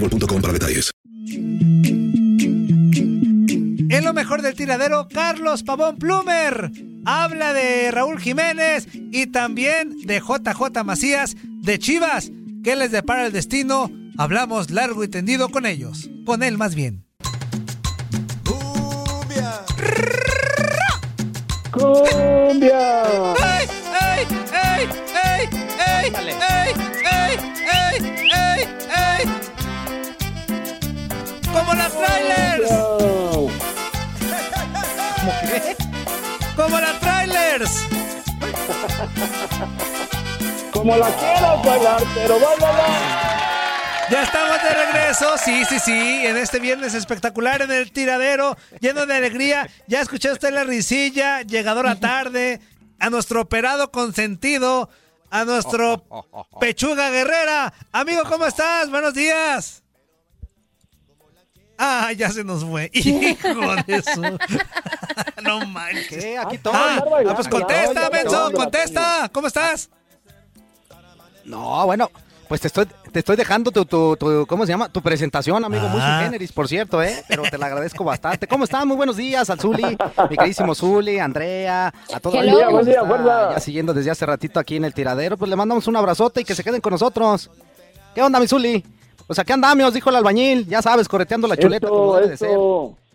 Boostmobile.com para detalles. En lo mejor del tiradero, Carlos Pavón Plumer habla de Raúl Jiménez y también de JJ Macías de Chivas. ¿Qué les depara el destino? Hablamos largo y tendido con ellos, con él más bien. ¡Cumbia! ¡Cumbia! ¡Ey, ey, ey, ey, ey, ey, ey, ey! ¡Como las trailers! ¿Cómo qué? ¡Como las trailers! Como la quieras bailar, pero bailala. Ya estamos de regreso, sí, sí, sí, en este viernes espectacular en el tiradero, lleno de alegría. Ya escuché usted la risilla, llegadora tarde, a nuestro operado consentido, a nuestro pechuga guerrera. Amigo, ¿cómo estás? Buenos días. Ah, ya se nos fue. Hijo de su. No manches. Aquí todo. Ah, ah, pues contesta, Benzo, contesta. ¿Cómo estás? No, bueno, pues te estoy, te estoy dejando tu, tu, tu- ¿cómo se llama? Tu presentación, amigo, muy Ah. sui generis, por cierto, ¿eh? Pero te la agradezco bastante. ¿Cómo están? Muy buenos días al Zuli, mi queridísimo Zuli, Andrea, a todos los que Buen está día. ya siguiendo desde hace ratito aquí en el tiradero. Pues le mandamos un abrazote y que se queden con nosotros. ¿Qué onda, mi Zuli? Pues aquí andamos, dijo el albañil, ya sabes, correteando la chuleta como debe de ser.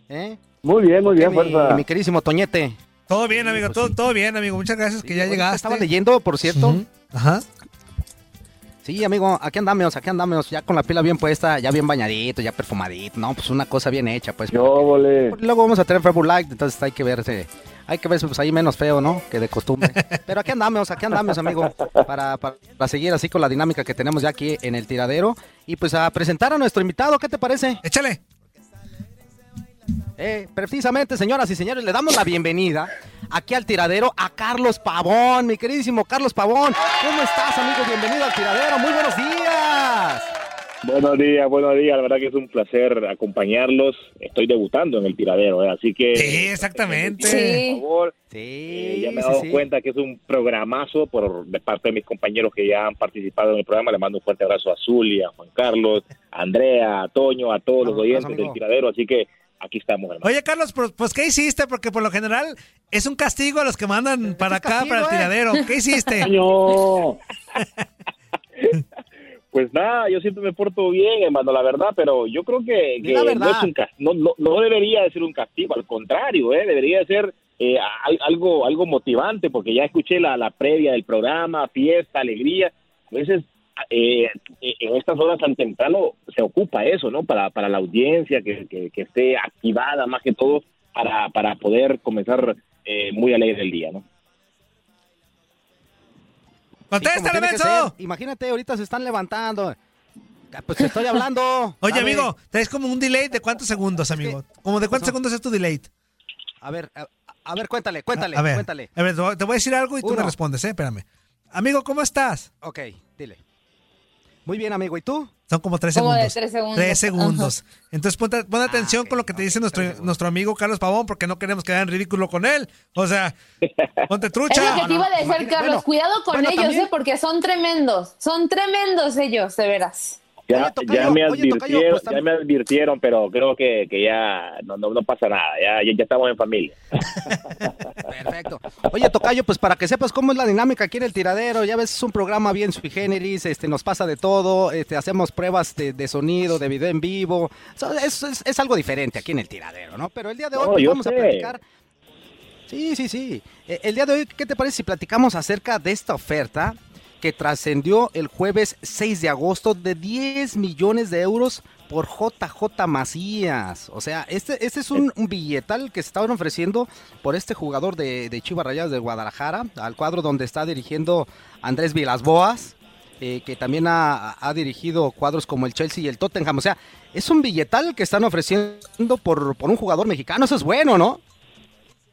¿eh? Muy bien, muy bien, Mi, fuerza. mi queridísimo Toñete. Todo bien, amigo, todo, todo bien, amigo. Muchas gracias que ya llegaste. Estaba leyendo, por cierto. Ajá. Sí, amigo, aquí andamos, aquí andamos, ya con la pila bien puesta, ya bien bañadito, ya perfumadito, no, pues una cosa bien hecha, pues. Yo, vole. Luego vamos a tener Facebook Live, entonces hay que verse, hay que verse pues ahí menos feo, ¿no? Que de costumbre. Pero aquí andamos, aquí andamos, amigo, para, para, para seguir así con la dinámica que tenemos ya aquí en el tiradero. Y pues a presentar a nuestro invitado, ¿qué te parece? Échale. Eh, precisamente, señoras y señores, le damos la bienvenida aquí al tiradero a Carlos Pavón, mi queridísimo Carlos Pavón. ¿Cómo estás, amigo? Bienvenido al tiradero, muy buenos días. Buenos días, buenos días. La verdad que es un placer acompañarlos. Estoy debutando en el tiradero, ¿eh? así que. Sí, exactamente. Por favor, Sí, eh, ya me he sí, dado sí. cuenta que es un programazo por de parte de mis compañeros que ya han participado en el programa. Le mando un fuerte abrazo a Zulia, a Juan Carlos, a Andrea, a Toño, a todos los oyentes del tiradero. Así que aquí estamos, hermano. Oye, Carlos, pues, pues, ¿qué hiciste? Porque por lo general es un castigo a los que mandan para acá, castigo, para el eh. tiradero. ¿Qué hiciste? Año. Pues nada, yo siempre me porto bien, hermano, la verdad, pero yo creo que, no, es un no, no, no debería de ser un castigo, al contrario, ¿eh? debería de ser eh, al- algo, algo motivante, porque ya escuché la, la previa del programa, fiesta, alegría. A veces eh, en estas horas tan temprano se ocupa eso, ¿no? Para, para la audiencia, que, que, que esté activada más que todo para, para poder comenzar eh, muy alegre el día, ¿no? ¡Contéstale, tiene que Benzo! ser. Imagínate, ahorita se están levantando. Ah, Pues te estoy hablando. Oye, ver, amigo, ¿tenés como un delay de cuántos segundos, amigo? ¿Como de cuántos segundos es tu delay? A ver, a, a ver, cuéntale, cuéntale, a ver, cuéntale. a ver, te voy a decir algo y tú me respondes, ¿eh? Espérame. Amigo, ¿cómo estás? Ok, dile. Muy bien, amigo. ¿Y tú? Son como tres Como de segundos. tres segundos. Tres segundos. Entonces Ah, pon atención con lo que te dice nuestro, nuestro amigo Carlos Pavón, porque no queremos quedar en ridículo con él. O sea, ponte Es trucha. lo que te iba a decir, imagina- Carlos. bueno, Cuidado con bueno, ellos, también- ¿eh? Porque son tremendos. Son tremendos ellos, de veras. Ya, Tocayo, ya me Tocayo, advirtieron, pues, ya me advirtieron, pero creo que, que ya no, no, no pasa nada, ya, ya, estamos en familia. Perfecto. Oye, Tocayo, pues para que sepas cómo es la dinámica aquí en el tiradero, ya ves, es un programa bien sui generis, este, nos pasa de todo, este, hacemos pruebas de, de sonido, de video en vivo, es, es- es algo diferente aquí en el tiradero, ¿no? Pero el día de hoy No, pues, vamos sé. a platicar. Sí, sí, sí. Eh, El día de hoy, ¿qué te parece si platicamos acerca de esta oferta que trascendió el jueves 6 de agosto de 10 millones de euros por JJ Macías? O sea, este, este es un, un billetal que se estaban ofreciendo por este jugador de, de Chivas de Guadalajara, al cuadro donde está dirigiendo Andrés Vilasboas. eh, que también ha, ha dirigido cuadros como el Chelsea y el Tottenham. O sea, es un billetal que están ofreciendo por, por un jugador mexicano. Eso es bueno, ¿no?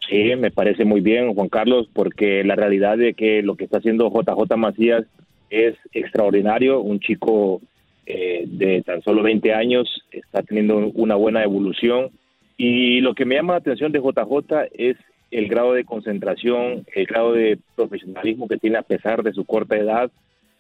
Sí, me parece muy bien, Juan Carlos, porque la realidad de que lo que está haciendo JJ Macías es extraordinario. Un chico eh, de tan solo 20 años está teniendo una buena evolución. Y lo que me llama la atención de JJ es el grado de concentración, el grado de profesionalismo que tiene a pesar de su corta edad.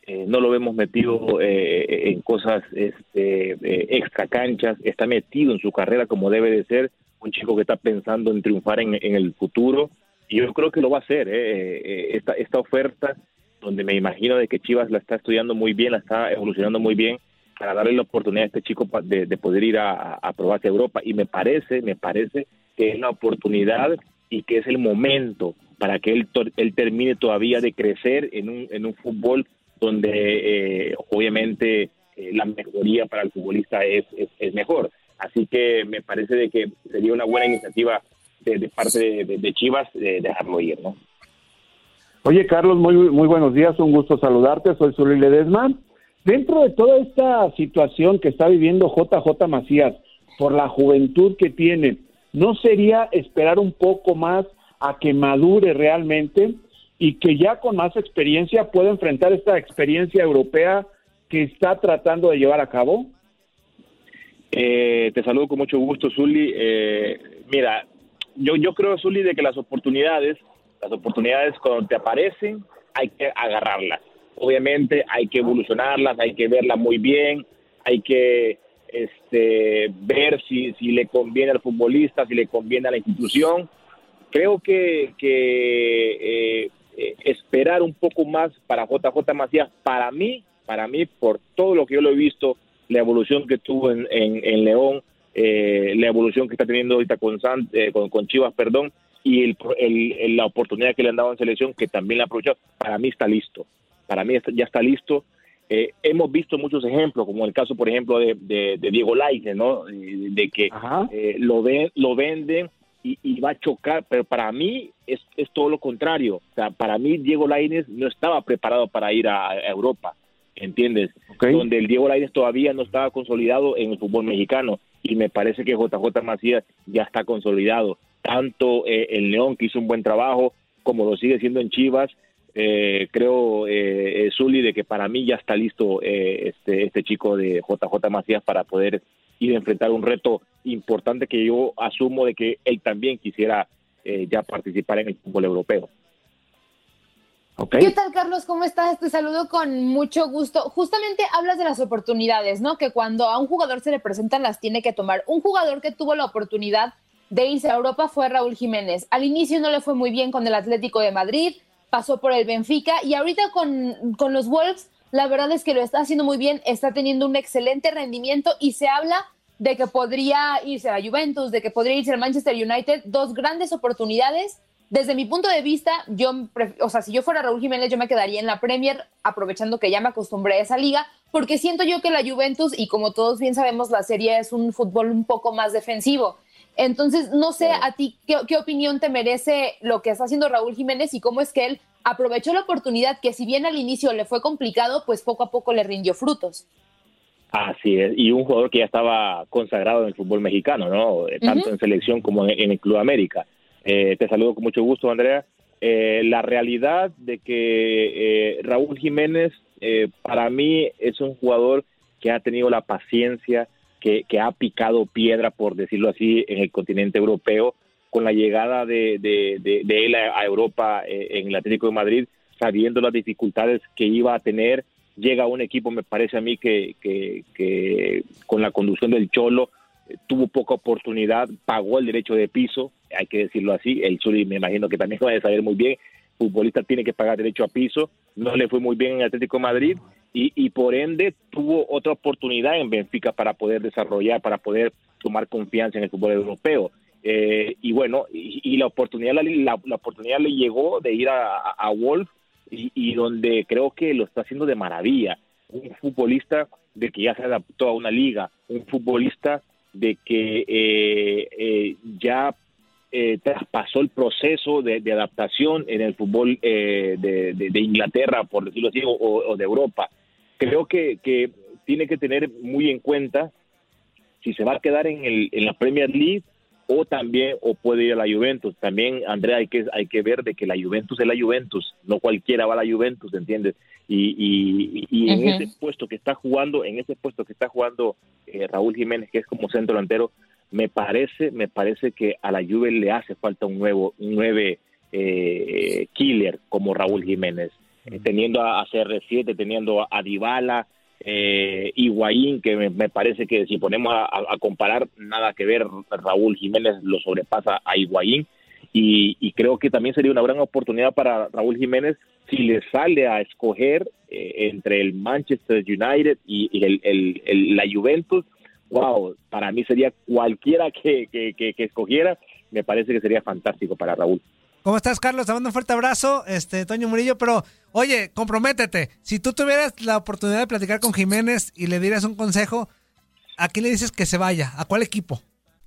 Eh, no lo vemos metido eh, en cosas este, eh, extra canchas, está metido en su carrera como debe de ser, un chico que está pensando en triunfar en, el futuro y yo creo que lo va a hacer. eh, eh, esta, esta oferta, donde me imagino de que Chivas la está estudiando muy bien, la está evolucionando muy bien, para darle la oportunidad a este chico de, de poder ir a, probarse a Europa. Y me parece, me parece que es la oportunidad y que es el momento para que él, él termine todavía de crecer en un, en un fútbol donde eh, obviamente eh, la mejoría para el futbolista es, es, es mejor. Así que me parece de que sería una buena iniciativa de, parte de, de- de Chivas de dejarlo ir, ¿no? Oye, Carlos, muy, muy buenos días, un gusto saludarte, soy Zully Ledesma. Dentro de toda esta situación que está viviendo JJ Macías, por la juventud que tiene, ¿no sería esperar un poco más a que madure realmente y que ya con más experiencia pueda enfrentar esta experiencia europea que está tratando de llevar a cabo? Eh, te saludo con mucho gusto, Zuli. Eh, mira, yo, yo creo, Zuli, de que las oportunidades, las oportunidades cuando te aparecen, hay que agarrarlas. Obviamente hay que evolucionarlas, hay que verlas muy bien, hay que este, ver si, si le conviene al futbolista, si le conviene a la institución. Creo que, que eh, eh, esperar un poco más para JJ Macías, para mí, para mí, por todo lo que yo lo he visto, la evolución que tuvo en, en, en León, eh, la evolución que está teniendo ahorita con, San- eh, con, con Chivas, perdón, y el, el- el- la oportunidad que le han dado en selección, que también la ha aprovechado, para mí está listo. Para mí está- ya está listo. Eh, hemos visto muchos ejemplos, como el caso, por ejemplo, de, de- de Diego Lainez, ¿no? De, que eh, lo, ven, lo venden y, y va a chocar, pero para mí es, es todo lo contrario. O sea, para mí Diego Lainez no estaba preparado para ir a, a Europa, ¿entiendes? Donde el Diego Lainez todavía no estaba consolidado en el fútbol mexicano y me parece que JJ Macías ya está consolidado. Tanto eh, el León, que hizo un buen trabajo, como lo sigue siendo en Chivas, eh, creo, eh, eh, Zuli, de que para mí ya está listo eh, este, este chico de JJ Macías para poder ir a enfrentar un reto importante que yo asumo de que él también quisiera eh, ya participar en el fútbol europeo. ¿Qué tal, Carlos? ¿Cómo estás? Te saludo con mucho gusto. Justamente hablas de las oportunidades, ¿no? Que cuando a un jugador se le presentan las tiene que tomar. Un jugador que tuvo la oportunidad de irse a Europa fue Raúl Jiménez. Al inicio no le fue muy bien con el Atlético de Madrid, pasó por el Benfica y ahorita con, con los Wolves, la verdad es que lo está haciendo muy bien, está teniendo un excelente rendimiento y se habla de que podría irse a la Juventus, de que podría irse al Manchester United, dos grandes oportunidades desde mi punto de vista, yo, o sea, si yo fuera Raúl Jiménez, yo me quedaría en la Premier, aprovechando que ya me acostumbré a esa liga, porque siento yo que la Juventus, y como todos bien sabemos, la serie es un fútbol un poco más defensivo. Entonces, no sé a ti qué, opinión te merece lo que está haciendo Raúl Jiménez y cómo es que él aprovechó la oportunidad que si bien al inicio le fue complicado, pues poco a poco le rindió frutos. Así es, y un jugador que ya estaba consagrado en el fútbol mexicano, ¿no? Tanto en selección como en el Club América. Eh, te saludo con mucho gusto, Andrea. Eh, la realidad de que eh, Raúl Jiménez, para mí, es un jugador que ha tenido la paciencia, que, ha picado piedra, por decirlo así, en el continente europeo, con la llegada de, él a, Europa en el Atlético de Madrid, sabiendo las dificultades que iba a tener. Llega a un equipo, me parece a mí, que, que con la conducción del Cholo, tuvo poca oportunidad, pagó el derecho de piso, hay que decirlo así, el Chuli me imagino que también va a saber muy bien, futbolista tiene que pagar derecho a piso, no le fue muy bien en Atlético Madrid y, y por ende tuvo otra oportunidad en Benfica para poder desarrollar, para poder tomar confianza en el fútbol europeo. Eh, y bueno, y, la oportunidad la, la, oportunidad le llegó de ir a, a, Wolf y, y, donde creo que lo está haciendo de maravilla. Un futbolista de que ya se adaptó a una liga, un futbolista de que eh, eh, ya eh, traspasó el proceso de, adaptación en el fútbol eh, de, Inglaterra, por decirlo así, o, de Europa. Creo que, que, tiene que tener muy en cuenta si se va a quedar en, el, en la Premier League o también o puede ir a la Juventus. También, Andrea, hay que, hay que ver de que la Juventus es la Juventus, no cualquiera va a la Juventus, ¿entiendes? Y, y, en ese puesto que está jugando, en ese puesto que está jugando eh, Raúl Jiménez, que es como centro delantero, me parece, me parece que a la Juve le hace falta un nuevo, un nueve eh, killer como Raúl Jiménez, eh, teniendo a, CR7, teniendo a, a Dybala, eh, Higuaín, que me, parece que si ponemos a, comparar, nada que ver, Raúl Jiménez lo sobrepasa a Higuaín, y, creo que también sería una gran oportunidad para Raúl Jiménez si le sale a escoger eh, entre el Manchester United y, el, la Juventus, wow, para mí sería cualquiera que, que, escogiera, me parece que sería fantástico para Raúl. ¿Cómo estás, Carlos? Te mando un fuerte abrazo, este Toño Murillo, pero oye, comprométete. Si tú tuvieras la oportunidad de platicar con Jiménez y le dieras un consejo, ¿a quién le dices que se vaya? ¿A cuál equipo?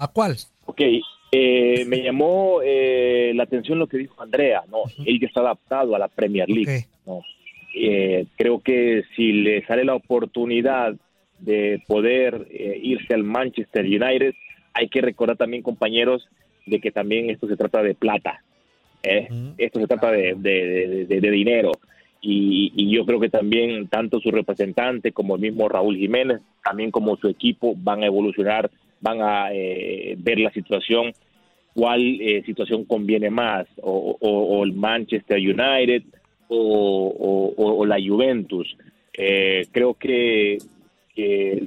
¿A cuál? Ok, eh, me llamó eh, la atención lo que dijo Andrea, ¿no? Él ya está adaptado a la Premier League, ¿no? Eh, creo que si le sale la oportunidad de poder irse al Manchester United, hay que recordar también, compañeros, de que también esto se trata de plata, esto se trata de, de, dinero. Y, y, yo creo que también tanto su representante como el mismo Raúl Jiménez, también como su equipo, van a evolucionar van a eh, ver la situación, cuál eh, situación conviene más, o, el Manchester United o, la Juventus. Eh, creo que,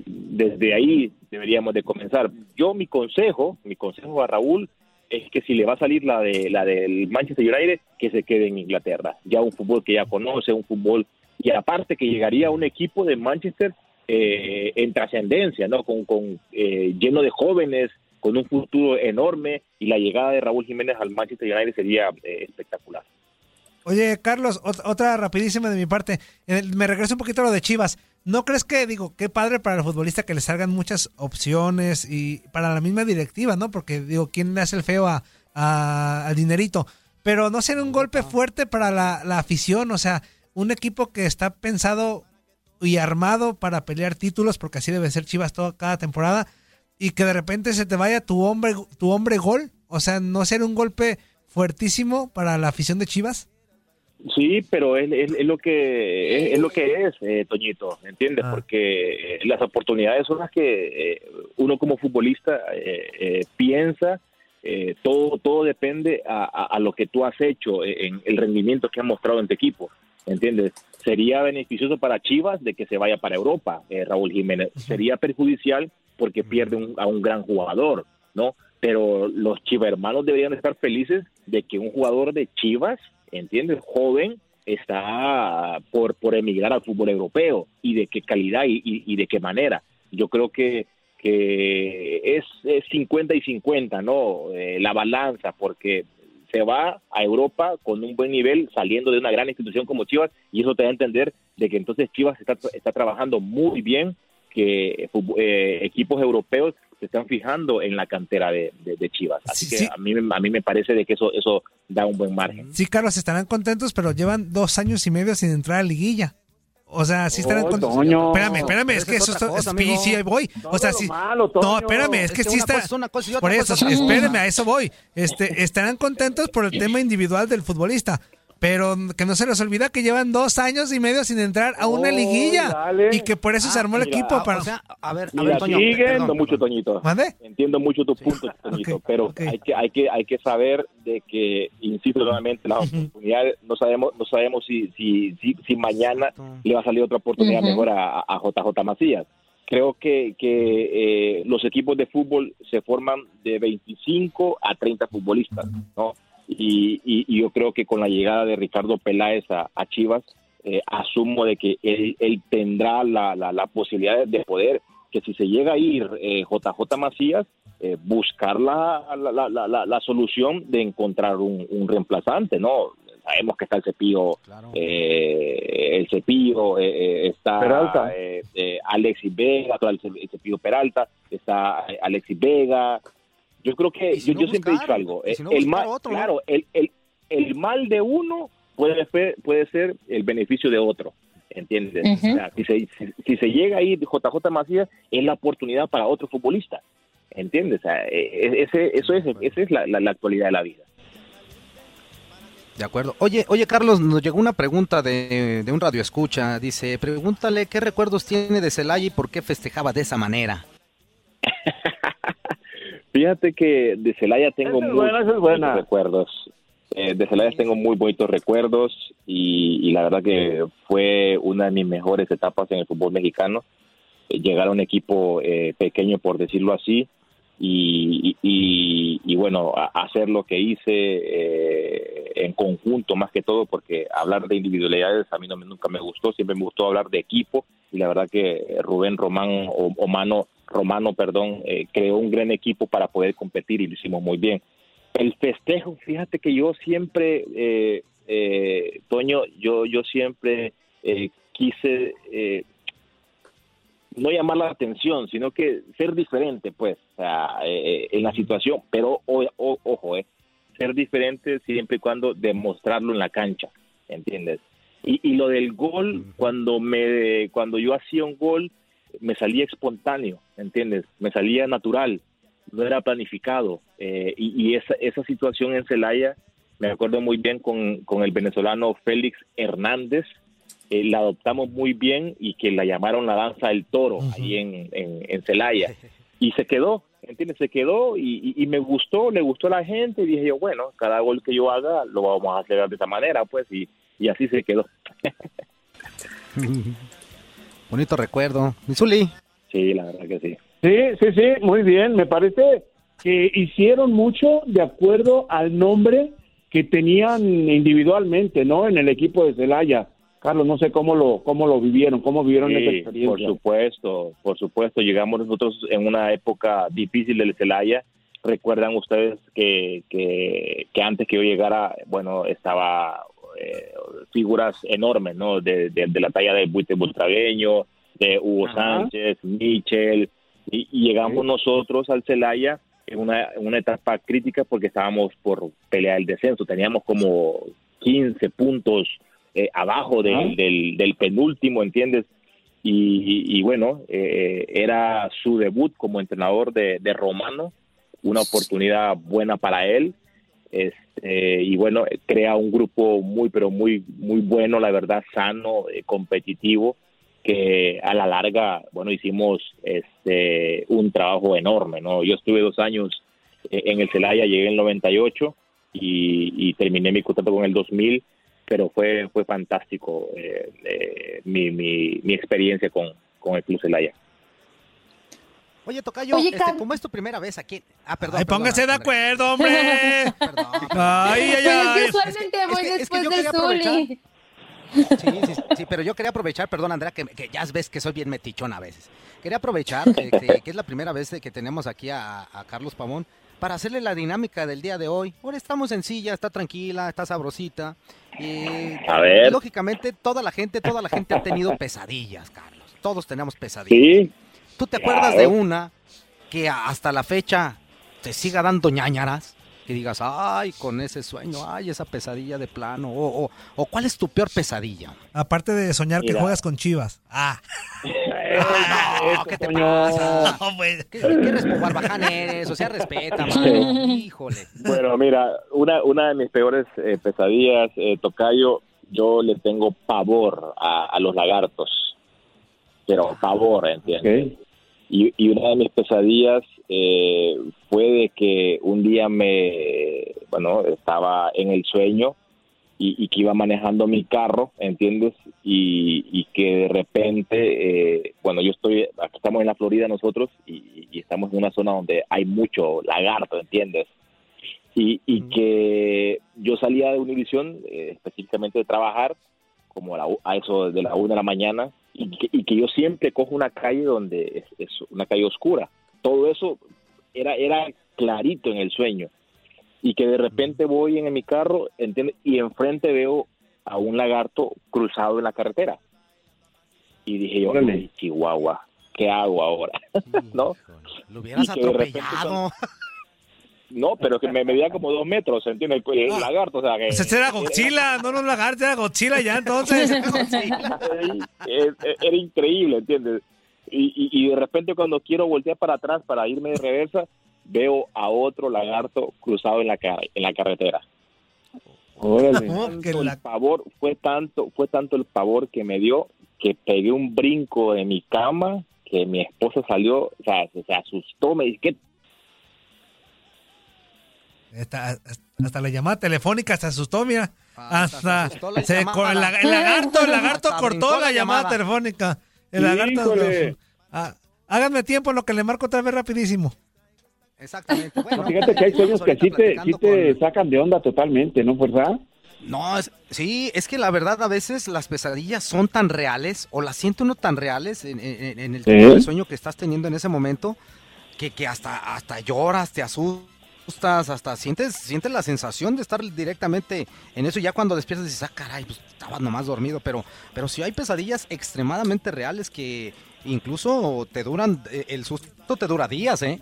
desde ahí deberíamos de comenzar. Yo mi consejo, mi consejo a Raúl es que si le va a salir la de la del Manchester United, que se quede en Inglaterra. Ya un fútbol que ya conoce, un fútbol y aparte que llegaría a un equipo de Manchester eh, en trascendencia, ¿no? Con, con eh, lleno de jóvenes, con un futuro enorme y la llegada de Raúl Jiménez al Manchester United sería eh, espectacular. Oye, Carlos, otra rapidísima de mi parte. Me regreso un poquito a lo de Chivas. ¿No crees que, digo, qué padre para el futbolista que le salgan muchas opciones y para la misma directiva, ¿no? Porque, digo, ¿quién le hace el feo a, al dinerito? Pero no ser un golpe fuerte para la, la afición, o sea, un equipo que está pensado y armado para pelear títulos, porque así debe ser Chivas toda cada temporada, y que de repente se te vaya tu hombre, tu hombre gol, o sea, no ser un golpe fuertísimo para la afición de Chivas. Sí, pero es, es, lo que es, lo que es, eh, Toñito, ¿entiendes? Ah. Porque eh, las oportunidades son las que eh, uno como futbolista piensa eh, todo, todo depende a, a, lo que tú has hecho, en el rendimiento que has mostrado en tu equipo, ¿entiendes? Sería beneficioso para Chivas de que se vaya para Europa, eh, Raúl Jiménez. Sería perjudicial porque pierde un, a un gran jugador, ¿no? Pero los Chivas hermanos deberían estar felices de que un jugador de Chivas, ¿entiendes? Joven, está por, por emigrar al fútbol europeo y de qué calidad y, y de qué manera. Yo creo que que es, 50 y 50, ¿no? Eh, la balanza, porque se va a Europa con un buen nivel, saliendo de una gran institución como Chivas, y eso te da a entender de que entonces Chivas está, está trabajando muy bien, que eh, equipos europeos se están fijando en la cantera de, Chivas. Así que A, mí, a mí me parece de que eso, eso da un buen margen. Sí, Carlos, estarán contentos, pero llevan dos años y medio sin entrar a liguilla. O sea, sí están oh, Espérame, espérame, es que eso es, sí, voy. o sea, sí. no, espérame, es que, sí está. por eso, espérame, a eso voy. Este, estarán contentos por el tema individual del futbolista. Pero que no se les olvida que llevan dos años y medio sin entrar a una liguilla. Y que por eso se armó el equipo. Para... O sea, a ver, a ver, Toño, entiendo mucho, Toñito. Entiendo mucho tu punto, Toñito. pero hay, que, hay, que, hay que saber de que, insisto nuevamente, las oportunidades, no sabemos, no sabemos si, si, si, mañana le va a salir otra oportunidad mejor a, a JJ Macías creo que, que eh, los equipos de fútbol se forman de 25 a 30 futbolistas, ¿no? Y, yo creo que con la llegada de Ricardo Peláez a, Chivas, eh, asumo de que él, tendrá la, la, posibilidad de poder, que si se llega a ir JJ eh, Macías, eh, buscar la, la, solución de encontrar un, reemplazante, ¿no? Sabemos que está el cepillo, el cepillo, está Alexis Vega, el cepillo Peralta, está Alexis Vega, yo creo que yo, siempre he dicho algo. Eh, el mal, claro, el, el, el, mal de uno puede ser, puede ser el beneficio de otro. ¿Entiendes? si, se, si, se llega ahí JJ Macías, es la oportunidad para otro futbolista. ¿Entiendes? E, e, ese, eso es, esa es la, la, actualidad de la vida. De acuerdo. Oye, oye Carlos, nos llegó una pregunta de, de un radio escucha. Dice, pregúntale qué recuerdos tiene de Celaya y por qué festejaba de esa manera. Fíjate que de Celaya tengo muy buenos recuerdos. Eh, de Celaya tengo muy bonitos recuerdos y, la verdad que fue una de mis mejores etapas en el fútbol mexicano. Eh, llegar a un equipo eh, pequeño, por decirlo así, y, bueno, hacer lo que hice en conjunto más que todo, porque hablar de individualidades a mí no, nunca me gustó, siempre me gustó hablar de equipo y la verdad que Rubén Román o Mano Romano, perdón, eh, creó un gran equipo para poder competir y lo hicimos muy bien. El festejo, fíjate que yo siempre, eh, eh, Toño, yo, yo siempre quise no llamar la atención, sino que ser diferente, pues, en la situación, pero ojo, ser diferente siempre y cuando demostrarlo en la cancha, ¿entiendes? Y, y lo del gol, cuando me, cuando yo hacía un gol, me salía espontáneo, ¿entiendes? Me salía natural, no era planificado. Eh, y, esa, esa situación en Celaya, me acuerdo muy bien con, con el venezolano Félix Hernández, eh, la adoptamos muy bien y que la llamaron la danza del toro ahí en, en, Celaya. Y se quedó, ¿entiendes? Se quedó y, y, me gustó, le gustó a la gente y dije yo, bueno, cada gol que yo haga lo vamos a hacer de esa manera, pues, y, y así se quedó. Bonito recuerdo. Misuli. Sí, la verdad que sí. Sí, sí, sí, muy bien. Me parece que hicieron mucho de acuerdo al nombre que tenían individualmente, ¿no? En el equipo de Celaya. Carlos, no sé cómo lo cómo lo vivieron, cómo vivieron esa experiencia. Por supuesto, por supuesto. Llegamos nosotros en una época difícil del Celaya. Recuerdan ustedes que, que, que antes que yo llegara, bueno, estaba eh, figuras enormes, ¿no? De, la talla de Buite Bultragueño, de Hugo Sánchez, Michel, y, llegamos nosotros al Celaya en una, una etapa crítica porque estábamos por pelear el descenso, teníamos como 15 puntos eh, abajo del, del, penúltimo, ¿entiendes? Y, bueno, eh, era su debut como entrenador de, de Romano, una oportunidad buena para él este, y bueno, crea un grupo muy, pero muy, muy bueno, la verdad, sano, eh, competitivo, que a la larga, bueno, hicimos este, un trabajo enorme, ¿no? Yo estuve dos años eh, en el Celaya llegué en el 98 y, y terminé mi contrato con el 2000, pero fue fue fantástico eh, eh, mi, mi, mi experiencia con, con el Club Celaya. Oye, Tocayo, Oye, este, ¿cómo es tu primera vez aquí? Ah, perdón. Ay, perdón, póngase de acuerdo, hombre. Ay, ay, Pues es ay. que usualmente voy es que después yo de quería aprovechar. Zully. Sí, sí, sí, pero yo quería aprovechar, perdón Andrea, que, que ya ves que soy bien metichón a veces. Quería aprovechar que, que- que es la primera vez que tenemos aquí a, a Carlos Pavón para hacerle la dinámica del día de hoy. Ahora estamos sencilla, está tranquila, está sabrosita. Y A ver. lógicamente toda la gente, toda la gente ha tenido pesadillas, Carlos. Todos tenemos pesadillas. Sí, ¿Tú te acuerdas de una que hasta la fecha te siga dando ñañaras? Que digas, ay, con ese sueño, ay, esa pesadilla de plano. O, o, o ¿cuál es tu peor pesadilla? Aparte de soñar que juegas con chivas. Ah. No, ¿qué te pasa? No, güey. ¿Qué, qué barbaján eres? O sea, respeta, mano. Híjole. Bueno, mira, una, una de mis peores eh, pesadillas, eh, Tocayo, yo le tengo pavor a, a los lagartos, pero pavor, ¿entiendes? Ok. Y, y una de mis pesadillas eh, fue de que un día me, bueno, estaba en el sueño y, y que iba manejando mi carro, ¿entiendes? Y, y que de repente, eh, bueno, yo estoy, aquí estamos en la Florida nosotros y, y estamos en una zona donde hay mucho lagarto, ¿entiendes? Y, y que yo salía de Univisión, eh, específicamente de trabajar, como a, la a eso de la una de la mañana, y que, y que yo siempre cojo una calle donde es, es una calle oscura. Todo eso era, era clarito en el sueño. Y que de repente voy en, mi carro, ¿entiendes? Y enfrente veo a un lagarto cruzado en la carretera. Y dije yo, Órale. "Ay, Chihuahua, ¿qué hago ahora? ¿No? Lo hubieras Y que de repente atropellado. No, pero que me medía como dos metros, ¿entiendes? El, el lagarto, o sea, que... Ese era Godzilla, no los lagartos, era Godzilla ya entonces. es- es- era increíble, ¿entiendes? Y, y, y de repente cuando quiero voltear para atrás para irme de reversa, veo a otro lagarto cruzado en la, en la carretera. Órale. No, la- pavor fue tanto, fue tanto el pavor que me dio que pegué un brinco en mi cama que mi esposa salió, o sea, se, se asustó, me dice, ¿qué Hasta, hasta la llamada telefónica se asustó, mira. Hasta se Hasta asustó la se llamada. el, la- el lagarto, el lagarto cortó la la llamada llamada. telefónica. El lagarto. Híjole. Ah, háganme tiempo en lo que le marco otra vez rapidísimo. Exactamente. Bueno, Fíjate que hay sueños que sí te, sí te sacan de onda totalmente, ¿no, fuerza? No, es- sí, es que la verdad a veces las pesadillas son tan reales o las siente uno tan reales en, en- en el Sí. tipo de sueño que estás teniendo en ese momento que, que hasta, hasta lloras, te asustas, hasta sientes, sientes la sensación de estar directamente en eso. Y Ya cuando despiertas dices, ah, caray, pues estaba nomás dormido. Pero, pero sí hay pesadillas extremadamente reales que incluso te duran, eh, el susto te dura días, ¿eh?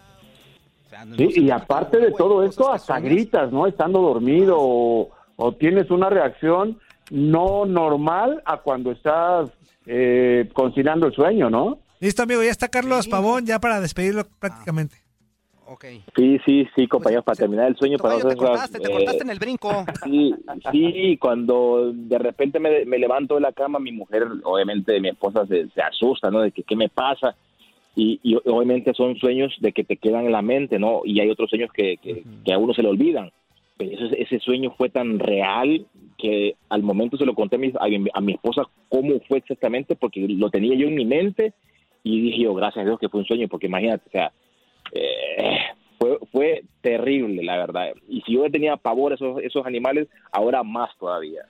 O sea, no Sí, se y aparte de todo esto, hasta gritas, ¿no? Estando dormido o, o tienes una reacción no normal a cuando estás eh, conciliando el sueño, ¿no? Listo, amigo, ya está Carlos Sí. Pavón, ya para despedirlo prácticamente. Ok. Sí, sí, sí, compañeros, para terminar el sueño, para Tocayo, no te cortaste, te eh, cortaste en el brinco. Sí, sí, cuando de repente me, me levanto de la cama, mi mujer, obviamente mi esposa se, se asusta, ¿no? De que qué me pasa. Y, y obviamente son sueños de que te quedan en la mente, ¿no? Y hay otros sueños que, que, que a uno se le olvidan. Pero ese, ese sueño fue tan real que al momento se lo conté a mi, a mi- a mi esposa cómo fue exactamente, porque lo tenía yo en mi mente y dije yo, gracias a Dios que fue un sueño, porque imagínate, o sea, eh, fue, fue terrible, la verdad. Y si yo tenía pavor a esos, esos animales, ahora más todavía.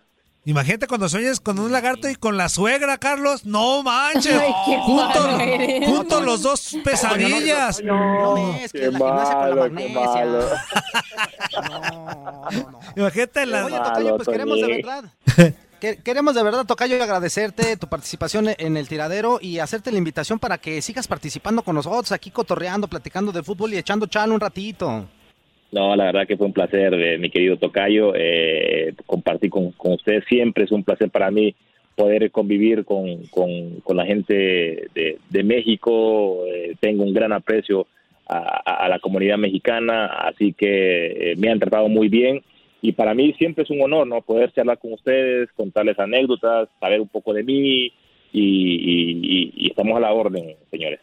Imagínate cuando sueñas con un lagarto y con la suegra, Carlos. No manches. Ay, qué Juntos juntos los dos pesadillas. No mezcles Qué la gimnasia con la magnesia. malo. No, no, no. Imagínate la... Oye, Tocayo, pues queremos de verdad. que- Queremos de verdad, Tocayo, agradecerte tu participación en el tiradero y hacerte la invitación para que sigas participando con nosotros, aquí cotorreando, platicando de fútbol y echando chal un ratito. No, la verdad que fue un placer, eh, mi querido Tocayo, eh, compartir con, con ustedes siempre. Es un placer para mí poder convivir con, con, la gente de, México. Eh, tengo un gran aprecio a la comunidad mexicana, así que eh, me han tratado muy bien. Y para mí siempre es un honor, ¿no? Poder charlar con ustedes, contarles anécdotas, saber un poco de mí y, y- y- y estamos a la orden, señores.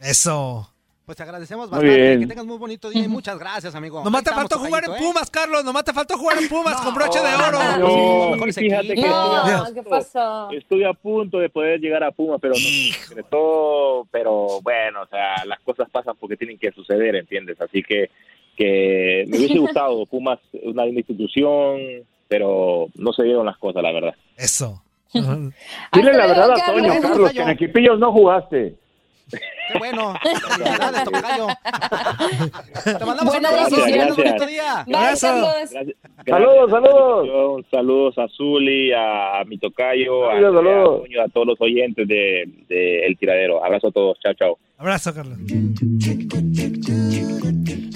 Eso. Pues te agradecemos Muy bastante. bien. Que tengas muy bonito día y muchas gracias, amigo. Nomás Ahí te faltó jugar en ¿eh? Pumas, Carlos. Nomás te faltó jugar en Pumas con broche de no, oro. no, No, fíjate que equipos. estoy a No, punto- ¿qué pasó? Estoy a punto de poder llegar a Puma, pero no pero bueno, o sea, las cosas pasan porque tienen que suceder, ¿entiendes? Así que, que me hubiese gustado Pumas, una linda institución, pero no se dieron las cosas, la verdad. Eso. Dile la verdad a Toño, Carlos. Que en Equipillos no jugaste. Qué bueno. Felicidades, tocayo. Te mandamos un abrazo. Gracias. Gracias, Saludos, gracias la saludos. invitación. Saludos a Zuli, a, mi tocayo, a, Saludos, saludos. Toño, a todos los oyentes de, de El Tiradero. Abrazo a todos. Chao, chao. Abrazo, Carlos.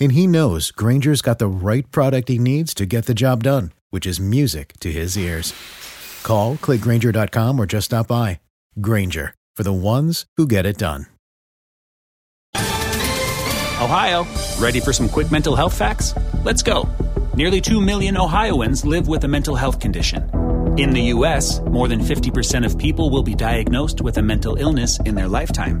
And he knows Granger's got the right product he needs to get the job done, which is music to his ears. Call, clickgranger.com, or just stop by. Granger, for the ones who get it done. Ohio, ready for some quick mental health facts? Let's go. Nearly 2 million Ohioans live with a mental health condition. In the U.S., more than 50% of people will be diagnosed with a mental illness in their lifetime.